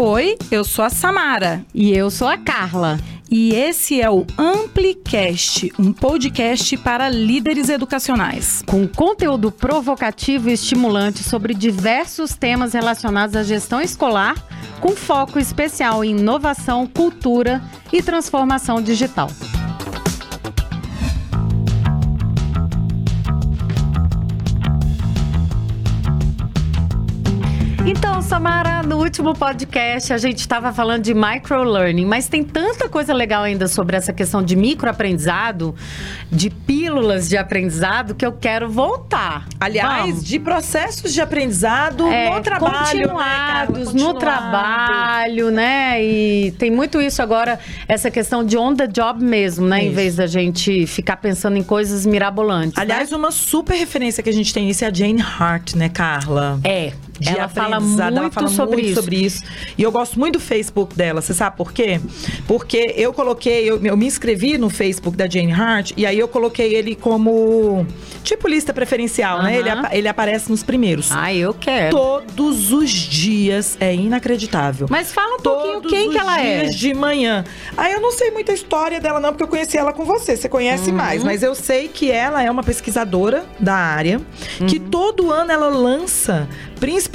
Oi, eu sou a Samara. E eu sou a Carla. E esse é o Amplicast, um podcast para líderes educacionais. Com conteúdo provocativo e estimulante sobre diversos temas relacionados à gestão escolar, com foco especial em inovação, cultura e transformação digital. Então, Samara, no último podcast a gente estava falando de microlearning, mas tem tanta coisa legal ainda sobre essa questão de microaprendizado, de pílulas de aprendizado, que eu quero voltar. Aliás, Vamos. de processos de aprendizado É, no trabalho. continuados né, no trabalho, né? E tem muito isso agora, essa questão de on the job mesmo, né? Em Isso. vez da gente ficar pensando em coisas mirabolantes. né? Aliás, uma super referência que a gente tem nisso é a Jane Hart, né, Carla? é. De Ela fala muito ela fala sobre muito isso. sobre isso. E eu gosto muito do Facebook dela. Você sabe por quê? Porque eu coloquei, eu, eu me inscrevi no Facebook da Jane Hart e aí eu coloquei ele como tipo lista preferencial, né? Ele, ele aparece nos primeiros. Ah, eu quero. Todos os dias é inacreditável. Mas fala um pouquinho Todos quem os que ela é. de manhã. Aí eu não sei muita história dela não, porque eu conheci ela com você. Você Uhum. conhece mais, mas eu sei que ela é uma pesquisadora da área, que Uhum. todo ano ela lança principalmente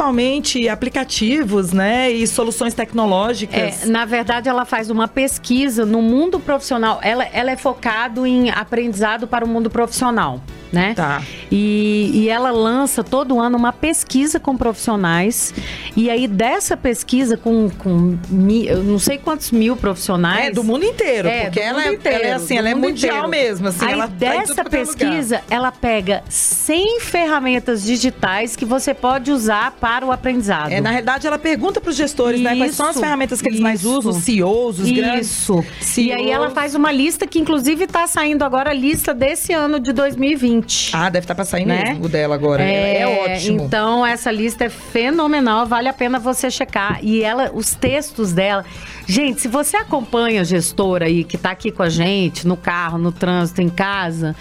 aplicativos, né, e soluções tecnológicas. É, na verdade, ela faz uma pesquisa no mundo profissional. Ela, ela é focado em aprendizado para o mundo profissional, né? Tá. E, e ela lança todo ano uma pesquisa com profissionais. E aí, dessa pesquisa com, com mi- eu não sei quantos mil profissionais. É, do mundo inteiro, É, porque do ela, é, inteiro, ela é assim, ela é mundial inteiro. mesmo, assim, Aí ela tá dessa é lugar. pesquisa, ela pega 100 ferramentas digitais que você pode usar para o aprendizado. É, na realidade, ela pergunta para os gestores, né, quais são as Isso, ferramentas que eles mais isso. usam, os CEOs, os grandes Isso. E aí ela faz uma lista que, inclusive, está saindo agora a lista desse ano de 2020. Ah, deve estar para sair Né? mesmo o dela agora. É, é ótimo. Então, essa lista é fenomenal, vale a pena você checar. E ela, os textos dela. Gente, se você acompanha a gestora aí que tá aqui com a gente, no carro, no trânsito, em casa,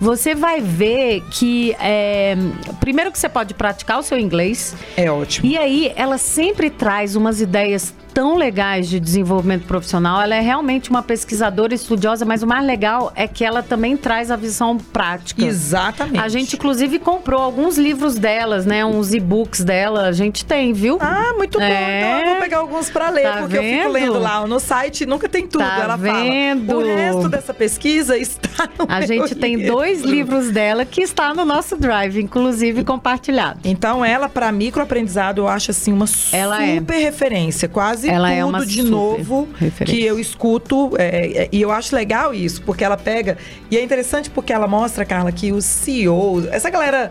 você vai ver que. é, primeiro que você pode praticar o seu inglês. É ótimo. E aí, ela sempre traz umas ideias tão legais de desenvolvimento profissional. Ela é realmente uma pesquisadora estudiosa, mas o mais legal é que ela também traz a visão prática. Exatamente. A gente, inclusive, comprou alguns livros delas, né? Uns e-books dela. A gente tem, viu? Ah, muito bom. É. Então eu vou pegar alguns pra ler, Tá porque eu fico vendo? lá. No site nunca tem tudo. Tá Ela vendo? fala. O resto dessa pesquisa está no A gente tem livro." dois livros dela que está no nosso drive, inclusive compartilhado. Então, ela, pra microaprendizado, eu acho assim uma Ela é. super referência. Quase Ela tudo é uma de novo referência. que eu escuto. é, é, e eu acho legal isso, porque ela pega. E é interessante porque ela mostra, Carla, que os CEOs, essa galera.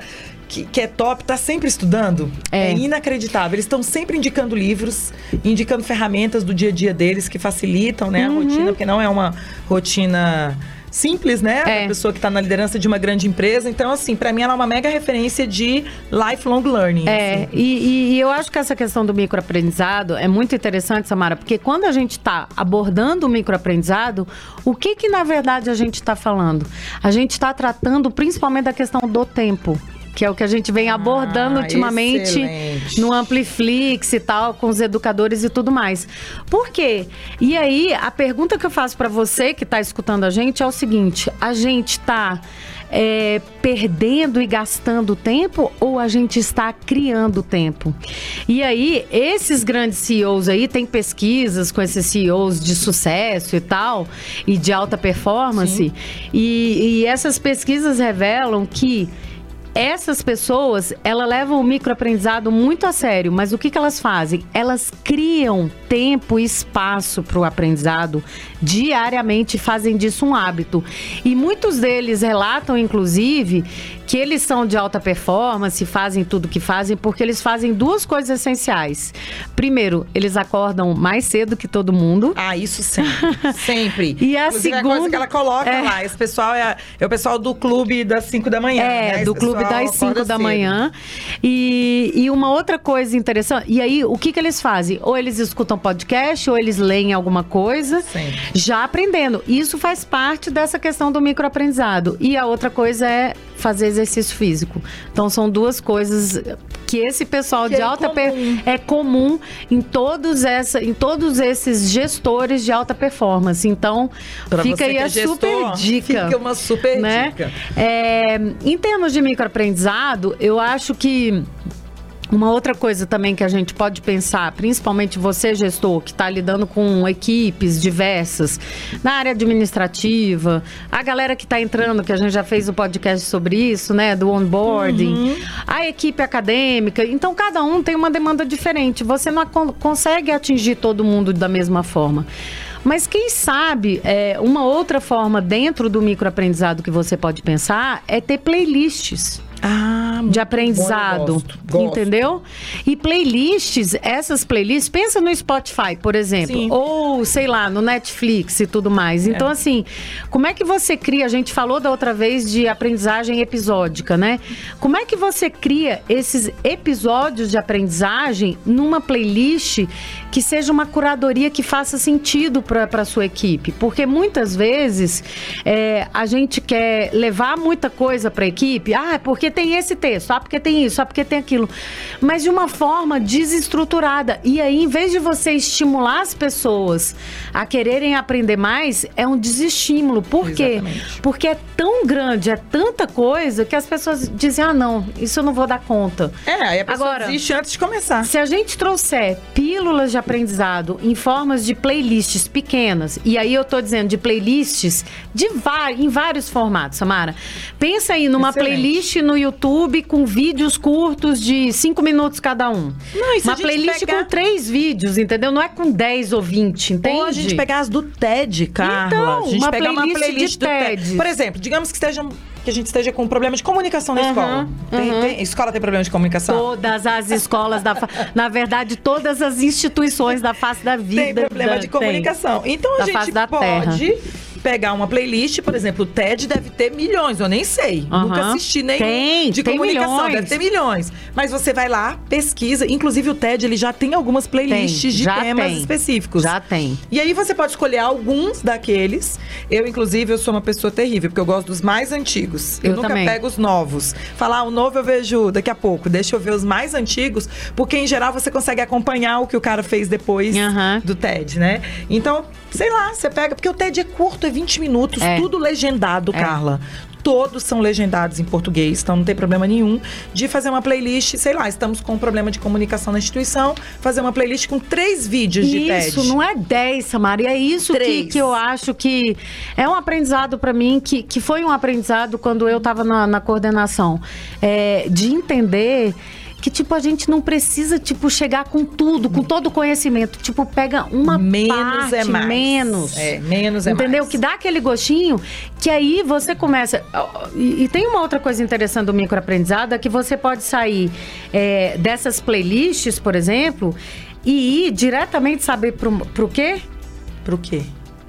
Que, que é top, tá sempre estudando. É. inacreditável. Eles estão sempre indicando livros, indicando ferramentas do dia a dia deles que facilitam né, Uhum. a rotina, porque não é uma rotina simples, né? É. A pessoa que tá na liderança de uma grande empresa. Então, assim, pra mim ela é uma mega referência de lifelong learning. É, assim. e, e- e eu acho que essa questão do microaprendizado é muito interessante, Samara, porque quando a gente está abordando o microaprendizado, o que que na verdade a gente está falando? A gente está tratando principalmente da questão do tempo. Que é o que a gente vem abordando Ah, ultimamente excelente. no Ampliflix e tal, com os educadores e tudo mais. Por quê? E aí, a pergunta que eu faço para você que está escutando a gente é o seguinte: a gente está é, perdendo e gastando tempo ou a gente está criando tempo? E aí, esses grandes CEOs aí, tem pesquisas com esses CEOs de sucesso e tal, e de alta performance, e, e essas pesquisas revelam que essas pessoas, elas levam o microaprendizado muito a sério, mas o que, que elas fazem? Elas criam tempo e espaço para o aprendizado diariamente, fazem disso um hábito. E muitos deles relatam, inclusive, que eles são de alta performance, fazem tudo que fazem, porque eles fazem duas coisas essenciais. Primeiro, eles acordam mais cedo que todo mundo. Ah, isso sempre. sempre. E a Inclusive, segunda- a coisa que ela coloca é. lá. Esse pessoal é, é o pessoal do clube das 5 da manhã. É, né? Do clube das 5 acorda da cedo. manhã. E, e uma outra coisa interessante, e aí o que, que eles fazem? Ou eles escutam podcast, ou eles leem alguma coisa, Sempre. já aprendendo. Isso faz parte dessa questão do microaprendizado. E a outra coisa é fazer exercício físico. Então são duas coisas que esse pessoal Que de é alta per- comum. é comum em todos essa, em todos esses gestores de alta performance. Então Pra fica aí que é a gestor, super dica. fica uma super né? dica. É, em termos de microaprendizado, eu acho que uma outra coisa também que a gente pode pensar, principalmente você, gestor, que está lidando com equipes diversas, na área administrativa, a galera que está entrando, que a gente já fez um podcast sobre isso, né? Do onboarding, Uhum. a equipe acadêmica. Então, cada um tem uma demanda diferente. Você não con- consegue atingir todo mundo da mesma forma. Mas quem sabe, é, uma outra forma dentro do microaprendizado que você pode pensar é ter playlists Ah, de aprendizado, gosto, gosto. entendeu? E playlists, essas playlists, pensa no Spotify, por exemplo, Sim. ou sei lá, no Netflix e tudo mais. Então, assim, como é que você cria? A gente falou da outra vez de aprendizagem episódica, né? Como é que você cria esses episódios de aprendizagem numa playlist que seja uma curadoria que faça sentido para a sua equipe? Porque muitas vezes é, a gente quer levar muita coisa para a equipe, ah, porque tem esse texto, ah, porque tem isso, ah, porque tem aquilo, mas de uma forma desestruturada. E aí, em vez de você estimular as pessoas a quererem aprender mais, é um desestímulo. Por quê? Exatamente. Porque é tão grande, é tanta coisa que as pessoas dizem: ah, não, isso eu não vou dar conta. É, aí a pessoa Agora- desiste antes de começar. Se a gente trouxer pílulas de aprendizado em formas de playlists pequenas, e aí eu tô dizendo de playlists de em vários formatos, Samara. Pensa aí numa Excelente. playlist no YouTube com vídeos curtos de cinco minutos cada um. Não, se Uma playlist pegar- com três vídeos, entendeu? Não é com 10 ou 20, entende? Ou a gente pegar as do TED, Carla. Então, a gente uma pegar uma playlist playlist do TED. TED. Por exemplo, digamos que, esteja, que a gente esteja com um problema de comunicação na Aham, escola. Tem, aham. tem- escola tem problema de comunicação? Todas as escolas da fa... Na verdade, todas as instituições da face da vida. tem problema da- de comunicação. Então a Da gente pode pegar uma playlist, por exemplo, o TED deve ter milhões, eu nem sei. Aham. Nunca assisti nenhum Tem, de tem comunicação, milhões. deve ter milhões. Mas você vai lá, pesquisa, inclusive o TED ele já tem algumas playlists Tem, de temas tem. específicos. Já tem. E aí você pode escolher alguns daqueles. Eu, inclusive, eu sou uma pessoa terrível, porque eu gosto dos mais antigos. Eu, Eu nunca também. pego os novos. Falar, o novo eu vejo daqui a pouco. Deixa eu ver os mais antigos, porque em geral você consegue acompanhar o que o cara fez depois Aham. do TED, né? Então, sei lá, você pega, porque o TED é curto, é 20 minutos, É. tudo legendado, É. Carla. Todos são legendados em português, então não tem problema nenhum de fazer uma playlist, sei lá, estamos com um problema de comunicação na instituição, fazer uma playlist com três vídeos de TED. Isso, não é 10, Samara. É isso que, que eu acho que é um aprendizado para mim, que, que foi um aprendizado quando eu estava na, na coordenação. É, de entender que, tipo, a gente não precisa, tipo, chegar com tudo, com todo o conhecimento. Tipo, pega uma menos parte, é mais. menos. É, menos é Entendeu? mais. Que dá aquele gostinho que aí você começa. E, e tem uma outra coisa interessante do microaprendizado: é que você pode sair é, dessas playlists, por exemplo, e ir diretamente saber pro, pro quê? Pro quê?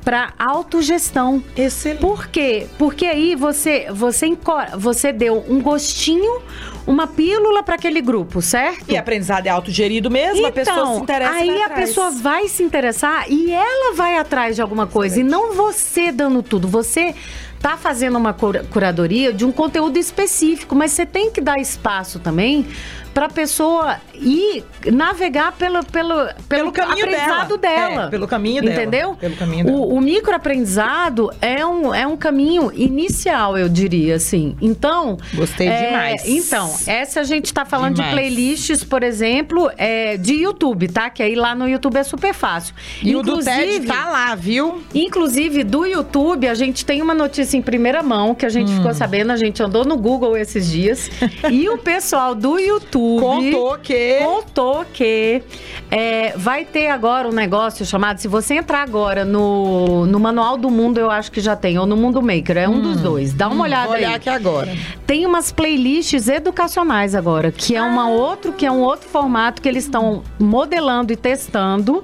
Pra autogestão. Excelente. Por quê? Porque aí você você, você deu um gostinho, uma pílula para aquele grupo, certo? E aprendizado é autogerido mesmo, a pessoa se interessa Então, aí vai a atrás. pessoa vai se interessar e ela vai atrás de alguma coisa. E não você dando tudo. Você tá fazendo uma cura- curadoria de um conteúdo específico, mas você tem que dar espaço também para a pessoa ir navegar pelo, pelo, pelo, Pelo caminho aprendizado dela. dela. É, pelo caminho dela. Entendeu? Pelo caminho dela. O, o microaprendizado é um, é um caminho inicial, eu diria assim. Então. Gostei é, demais. Então, essa a gente tá falando Demais. de playlists, por exemplo, é, de YouTube, tá? Que aí lá no YouTube é super fácil. E o do TED tá lá, viu? Inclusive, do YouTube, a gente tem uma notícia em primeira mão que a gente Hum. ficou sabendo, a gente andou no Google esses dias. e o pessoal do YouTube Contou que... contou que é, vai ter agora um negócio chamado. Se você entrar agora no, no Manual do Mundo, eu acho que já tem, ou no Mundo Maker, é um dos dois. Dá uma olhada Vou olhar aí. aqui agora. Tem umas playlists educacionais agora, que é uma outro, que é um outro formato que eles estão modelando e testando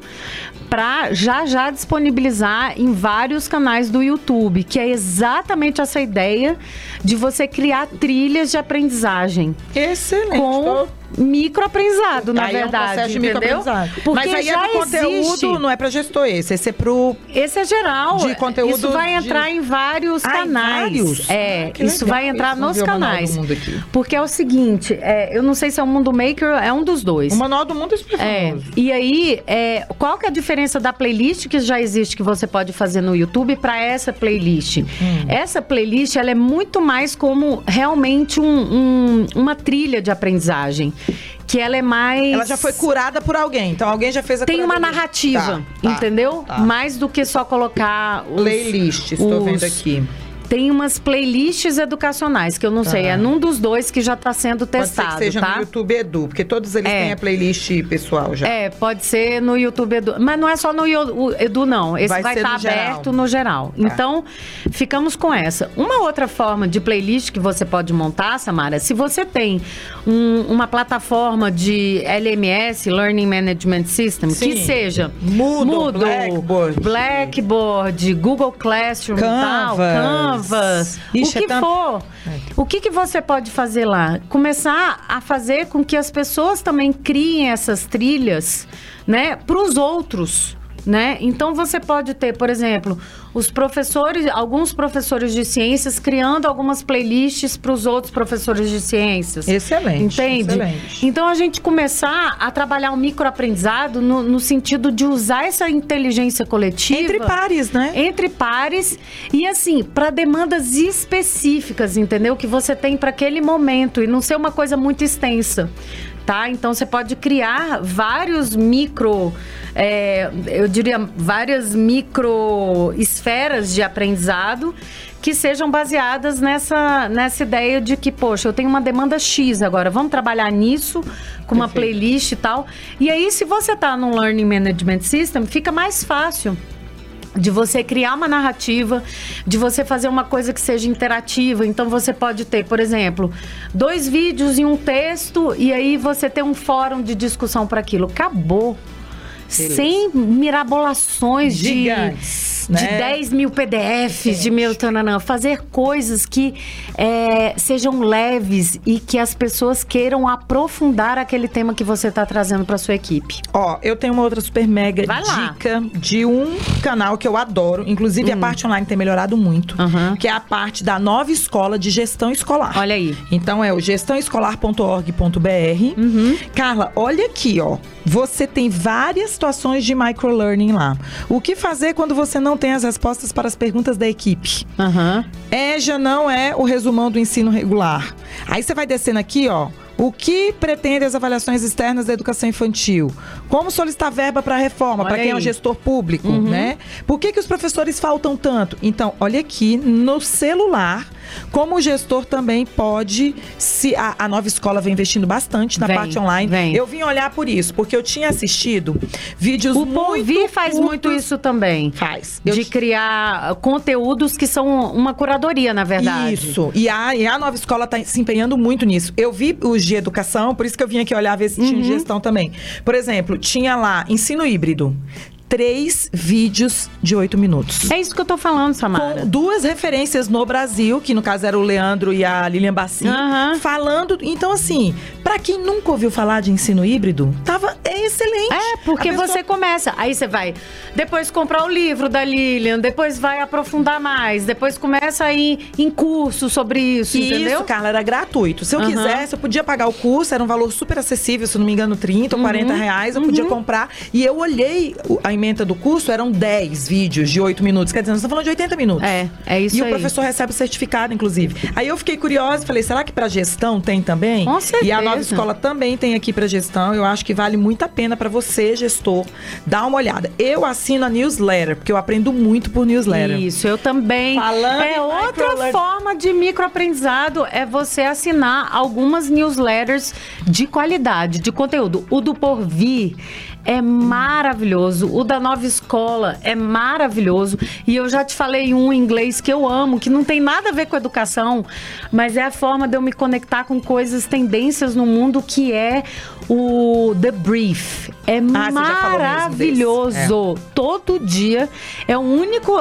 para já já disponibilizar em vários canais do YouTube, que é exatamente essa ideia de você criar trilhas de aprendizagem Excelente. com microaprendizado, na aí é um verdade, processo de entendeu? microaprendizado. Porque Mas aí já é do conteúdo, existe. não é pra gestor esse. Esse é pro... Esse é geral. De conteúdo Isso vai de- entrar em vários Ah, em canais. vários? É, Ah, isso vai entrar isso. Nos canais. Porque é o seguinte, é, eu não sei se é o Mundo Maker, é um dos dois. O Manual do Mundo é super É, famoso. e aí, é, qual que é a diferença da playlist que já existe que você pode fazer no YouTube para essa playlist? Hum. Essa playlist, ela é muito mais como realmente um- um- uma trilha de aprendizagem. Que ela é mais... Ela já foi curada por alguém, então alguém já fez a Tem uma narrativa, Tá, tá, entendeu? tá. Mais do que só colocar os, Playlist, estou os- vendo aqui. Tem umas playlists educacionais, que eu não sei, é num dos dois que já está sendo Tá. Pode ser testado, que seja tá? no YouTube Edu, porque todos eles É. têm a playlist pessoal já. É, pode ser no YouTube Edu. Mas não é só no Edu, não. Esse Vai estar geral. aberto no geral. Então, ficamos com essa. Uma outra forma de playlist que você pode montar, Samara, se você tem um- uma plataforma de LMS, Learning Management System, Sim. que seja Moodle, Blackboard. Blackboard, Google Classroom e tal, Canvas. Ixi, o que é tanto- for. O que, que você pode fazer lá? Começar a fazer com que as pessoas também criem essas trilhas, né, para os outros. Né? Então você pode ter, por exemplo, os professores, alguns professores de ciências criando algumas playlists para os outros professores de ciências. Excelente, Entende? excelente. Então a gente começar a trabalhar o microaprendizado no, no sentido de usar essa inteligência coletiva Entre pares, né? entre pares e assim, para demandas específicas, entendeu? Que você tem para aquele momento e não ser uma coisa muito extensa. Tá? Então você pode criar vários micro, é, eu diria, várias micro esferas de aprendizado que sejam baseadas nessa, nessa ideia de que, poxa, eu tenho uma demanda X agora, vamos trabalhar nisso com uma Perfeito. playlist e tal. E aí, se você está no Learning Management System, fica mais fácil de você criar uma narrativa, de você fazer uma coisa que seja interativa. Então você pode ter, por exemplo, dois vídeos e um texto e aí você tem um fórum de discussão para aquilo. Acabou. Beleza. Sem mirabolações Gigantes, de né? 10 mil PDFs, de mil tananã. Fazer coisas que é, sejam leves e que as pessoas queiram aprofundar aquele tema que você está trazendo para sua equipe. Ó, eu tenho uma outra super mega dica de um canal que eu adoro. Inclusive, a parte online tem melhorado muito. Hum. Aham. Que é a parte da nova escola de gestão escolar. Olha aí. Então é o gestãoescolar.org.br. Uhum. Carla, olha aqui, ó. Você tem várias situações de microlearning lá. O que fazer quando você não tem as respostas para as perguntas da equipe? Aham. EJA não é o resumão do ensino regular. Aí você vai descendo aqui, ó. O que pretende as avaliações externas da educação infantil? Como solicitar verba para a reforma, para quem é um aí. gestor público, né? Por que, que os professores faltam tanto? Então, olha aqui no celular, como o gestor também pode se a, a nova escola vem investindo bastante na Vem, parte online. vem. Eu vim olhar por isso, porque eu tinha assistido vídeos O muito faz muito curtos. isso também. Faz. Eu De criar conteúdos que são uma curadoria, na verdade. Isso. E a, e a nova escola está se empenhando muito nisso. Eu vi os de educação, por isso que eu vim aqui olhar ver se Uhum. tinha gestão também. Por exemplo, tinha lá ensino híbrido. Três vídeos de oito minutos. É isso que eu tô falando, Samara. Com duas referências no Brasil, que no caso era o Leandro e a Lilian Bassi, Aham. falando. Então, assim, pra quem nunca ouviu falar de ensino híbrido, tava é excelente. É, porque pessoa- você começa, aí você vai depois comprar o livro da Lilian, depois vai aprofundar mais, depois começa a ir em curso sobre isso, E entendeu? isso, Carla, era gratuito. Se eu Aham. quisesse, eu podia pagar o curso, era um valor super acessível, se não me engano, 30 Uhum. ou 40 reais, eu podia comprar. E eu olhei a emenda do curso, eram 10 vídeos de 8 minutos. Quer dizer, nós estamos falando de 80 minutos. É, é isso E aí. o professor recebe o certificado, inclusive. Aí eu fiquei curiosa e falei, será que para gestão tem também? Com E a certeza. nova escola também tem aqui para gestão. Eu acho que vale muito a pena para você, gestor, dar uma olhada. Eu assino a newsletter, porque eu aprendo muito por newsletter. Isso, eu também. Falando é outra forma de microaprendizado é você assinar algumas newsletters de qualidade, de conteúdo. O do Porvir é maravilhoso, o da Nova Escola é maravilhoso. E eu já te falei um em inglês que eu amo, que não tem nada a ver com educação, mas é a forma de eu me conectar com coisas, tendências no mundo que é o The Brief. É Ah, desse. maravilhoso. Todo dia é o único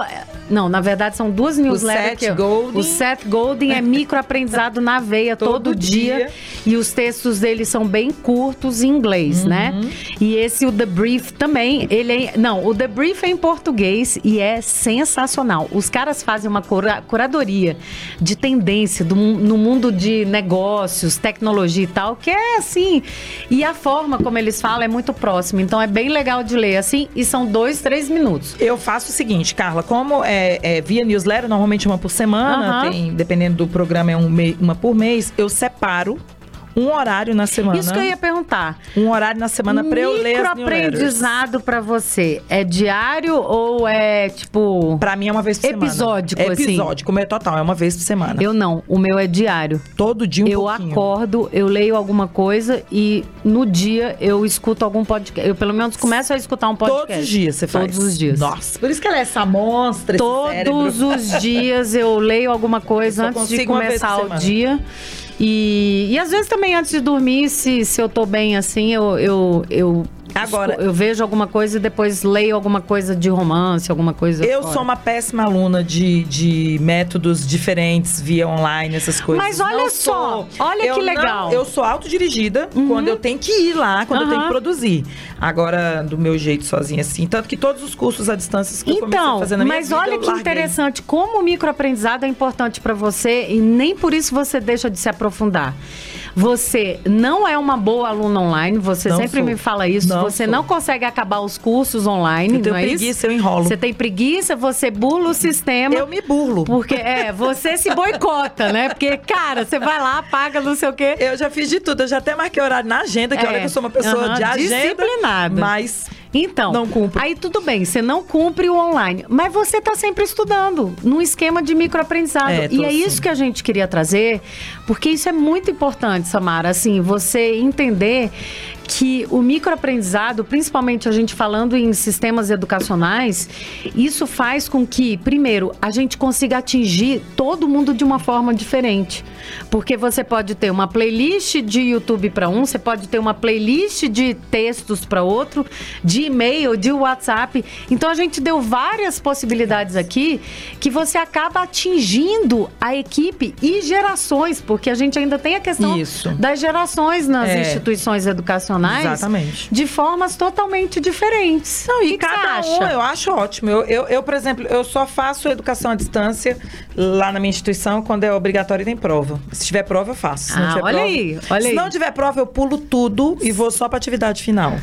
Não, na verdade são duas newsletters. Seth que eu- Godin. O Seth Golden é microaprendizado na veia todo, Todo dia. dia. E os textos dele são bem curtos em inglês, né? Uhum. E esse, o The Brief, também, ele é... Não, o The Brief é em português e é sensacional. Os caras fazem uma cura- curadoria de tendência do no mundo de negócios, tecnologia e tal, que é assim... E a forma como eles falam é muito próxima. Então é bem legal de ler, assim. E são dois, três minutos. Eu faço o seguinte, Carla, como é, é via newsletter, normalmente uma por semana, Aham. tem, dependendo do programa, é um uma por mês, eu separo um horário na semana. Isso que eu ia perguntar. Um horário na semana pra eu ler as. Microaprendizado pra você é diário ou é tipo. Pra mim é uma vez por semana. Episódico, é assim. episódico, como é total, é uma vez por semana. Eu não, o meu é diário. Todo dia um eu pouquinho. acordo, eu leio alguma coisa e no dia eu escuto algum podcast. Eu pelo menos começo a escutar um podcast. Todos os dias você faz? Todos os dias. Nossa, por isso que ela é essa monstra, esse cérebro. Todos os dias eu leio alguma coisa Eu antes de começar o dia. E, e às vezes também antes de dormir, se, se eu tô bem assim, eu, eu, eu, Agora- eu vejo alguma coisa e depois leio alguma coisa de romance, alguma coisa. Eu fora. sou uma péssima aluna de, de métodos diferentes via online, essas coisas. Mas olha Não só, sou. olha Eu que não- legal. Uhum. eu sou autodirigida quando eu tenho que ir lá, quando eu tenho que produzir. Agora, do meu jeito sozinha, assim. Tanto que todos os cursos à distância que eu comecei a Então, fazer na minha mas vida, olha que larguei. interessante, como o microaprendizado é importante para você e nem por isso você deixa de se aprofundar. Você não é uma boa aluna online, você Não sempre sou. me fala isso, Não você sou. não consegue acabar os cursos online, Eu tenho não é preguiça, isso? eu enrolo. Você tem preguiça, você bula o sistema. Eu me burlo. Porque, é, você se boicota, né? Porque, cara, você vai lá, paga não sei o quê. Eu já fiz de tudo, eu já até marquei horário na agenda, que É. olha que eu sou uma pessoa Aham, de agenda. disciplinada. Mas Então, Não cumpre. aí tudo bem, você não cumpre o online, mas você está sempre estudando, num esquema de microaprendizado. É, e é sim. isso que a gente queria trazer, porque isso é muito importante, Samara, assim, você entender que o microaprendizado, principalmente a gente falando em sistemas educacionais, isso faz com que, primeiro, a gente consiga atingir todo mundo de uma forma diferente. Porque você pode ter uma playlist de YouTube para um, você pode ter uma playlist de textos para outro, de e-mail, de WhatsApp. Então a gente deu várias possibilidades aqui que você acaba atingindo a equipe e gerações, porque a gente ainda tem a questão Isso. das gerações nas É. instituições educacionais Exatamente. de formas totalmente diferentes. Não, e que que cada você um eu acho ótimo. Eu, eu, eu, por exemplo, eu só faço educação à distância lá na minha instituição quando é obrigatório e tem prova. Se tiver prova, eu faço. Se Ah, olha prova- aí, olha Se aí. não tiver prova, eu pulo tudo e vou só pra atividade final.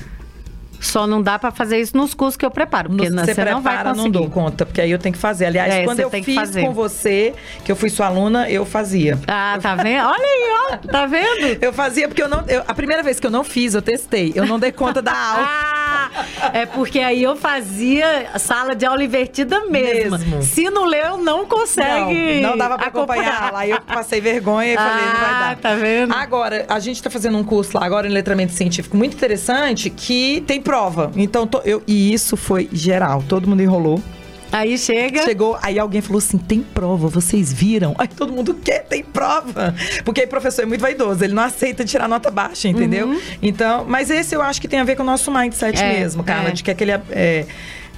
Só não dá para fazer isso nos cursos que eu preparo, porque No- você você não vai prepara, não conseguir. dou conta, porque aí eu tenho que fazer. Aliás, É, quando eu fiz com você, que eu fui sua aluna, eu fazia. Ah, tá vendo? Olha aí, ó. Tá vendo? Eu fazia porque eu não. eu- a primeira vez que eu não fiz, eu testei. Eu não dei conta da aula. Ah, é porque aí eu fazia sala de aula invertida mesmo. Mesmo. Se não leu, não consegue. Não, não dava pra acompanhar. Lá eu passei vergonha e falei, não vai Ah, dar. tá vendo? Agora, a gente tá fazendo um curso lá agora em letramento científico muito interessante que tem prova. Então, tô- eu, e isso foi geral. Todo mundo enrolou. Aí chega. Chegou, aí alguém falou assim: tem prova, vocês viram? Aí todo mundo quer, tem prova. Porque o professor é muito vaidoso, ele não aceita tirar nota baixa, entendeu? Então, mas esse eu acho que tem a ver com o nosso mindset Uhum. É, mesmo, Carla, é. de que aquele. É,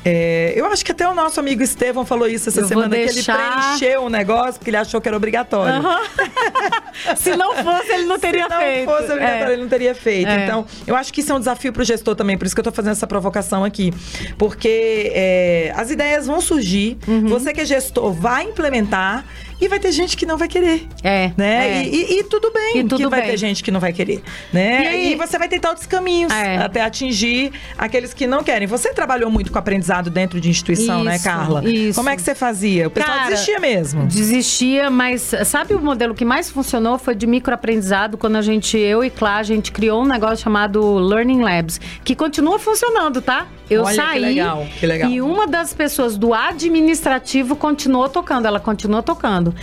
é, eu acho que até o nosso amigo Estevão falou isso essa Eu semana, que ele deixar- preencheu o negócio porque ele achou que era obrigatório. Aham. Se não fosse, ele não teria Se não feito. fosse obrigatório, É. ele não teria feito. É. Então, eu acho que isso é um desafio pro gestor também, por isso que eu tô fazendo essa provocação aqui. Porque é, as ideias vão surgir, Uhum. você que é gestor vai implementar e vai ter gente que não vai querer. É, Né? é. E, e- e tudo bem E tudo que vai bem. ter gente que não vai querer. Né? E aí- E, você vai tentar outros caminhos É. até atingir aqueles que não querem. Você trabalhou muito com dentro de instituição, né, Isso, Carla? isso. Como é que você fazia? O pessoal Cara, desistia mesmo. Desistia, mas sabe o modelo que mais funcionou foi de microaprendizado quando a gente, eu e Clá, a gente criou um negócio chamado Learning Labs, que continua funcionando, tá? Eu Olha que saí legal, que legal. e uma das pessoas do administrativo continuou tocando, ela continuou tocando.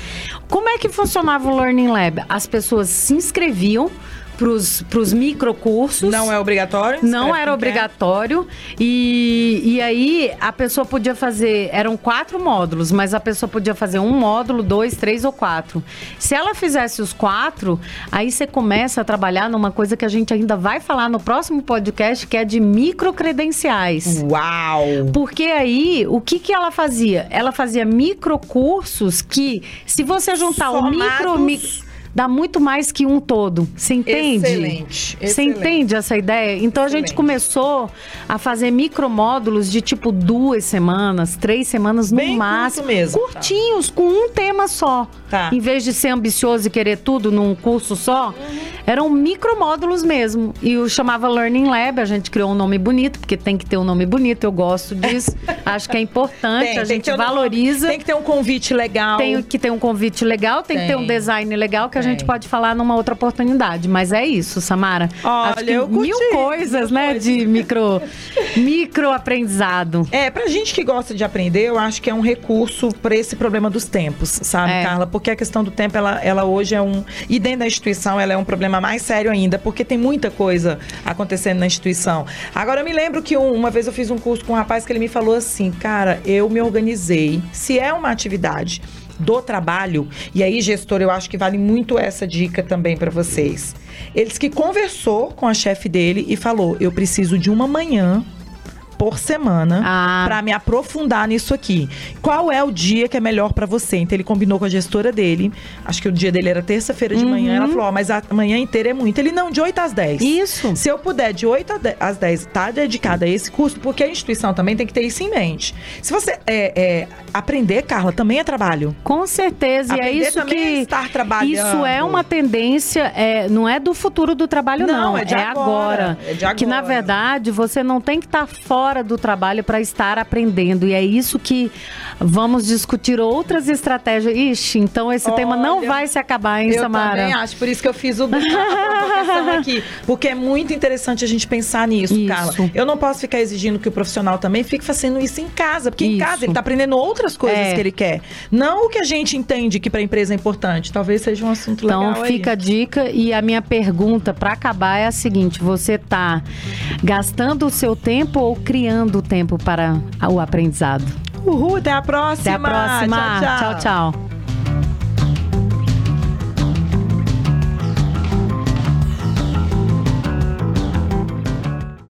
Como é que funcionava o Learning Lab? As pessoas se inscreviam para os microcursos. Não é obrigatório? Não era obrigatório. E, e aí a pessoa podia fazer. Eram quatro módulos, mas a pessoa podia fazer um módulo, dois, três ou quatro. Se ela fizesse os quatro, aí você começa a trabalhar numa coisa que a gente ainda vai falar no próximo podcast, que é de microcredenciais. Uau! Porque aí, o que, que ela fazia? Ela fazia microcursos que, se você juntar o micro, micro dá muito mais que um todo. Você entende? Excelente. Você entende essa ideia? Então Excelente. a gente começou a fazer micromódulos de tipo duas semanas, três semanas no Bem máximo. Mesmo, tá. curtinhos, tá. com um tema só. Tá. Em vez de ser ambicioso e querer tudo num curso só, uhum. eram micromódulos mesmo. E o chamava Learning Lab, a gente criou um nome bonito, porque tem que ter um nome bonito, eu gosto disso. Acho que é importante, tem, a gente valoriza. tem que ter um convite legal. Tem que ter um convite legal, tem, tem. que ter um design legal que a gente pode falar numa outra oportunidade. Mas é isso, Samara. Olha, mil coisas, né, de micro, micro aprendizado. É, pra gente que gosta de aprender, eu acho que é um recurso para esse problema dos tempos, sabe, é. Carla? Porque a questão do tempo, ela, ela hoje é um. E dentro da instituição, ela é um problema mais sério ainda, porque tem muita coisa acontecendo na instituição. Agora, eu me lembro que um, uma vez eu fiz um curso com um rapaz que ele me falou assim, cara, eu me organizei. Se é uma atividade do trabalho, e aí, gestor, eu acho que vale muito essa dica também para vocês. Eles que conversou com a chefe dele e falou: eu preciso de uma manhã por semana ah. para me aprofundar nisso aqui. Qual é o dia que é melhor para você? Então ele combinou com a gestora dele. Acho que o dia dele era terça-feira de uhum. manhã. Ela falou: oh, mas a manhã inteira é muito. Ele não, de 8 às 10. Isso. Se eu puder, de 8 às 10, estar tá dedicada a esse curso, porque a instituição também tem que ter isso em mente. Se você é, é aprender, Carla, também é trabalho. Com certeza. Aprender e é isso que. É estar trabalhando. Isso é uma tendência, é, não é do futuro do trabalho, não. não. É, de é agora. agora. É de agora. Que na verdade você não tem que estar fora fora do trabalho para estar aprendendo. E é isso que vamos discutir outras estratégias. Ixi, então esse Olha, tema não vai se acabar, hein, eu Samara? Eu também acho, por isso que eu fiz o aqui. Porque é muito interessante a gente pensar nisso, isso. Carla. Eu não posso ficar exigindo que o profissional também fique fazendo isso em casa, porque isso. em casa ele está aprendendo outras coisas é. que ele quer. Não o que a gente entende que para a empresa é importante. Talvez seja um assunto então, legal. Então fica aí. a dica e a minha pergunta para acabar é a seguinte: você está gastando o seu tempo ou criando criando tempo para o aprendizado. Uhul, até a próxima. Até a próxima. tchau. tchau. tchau.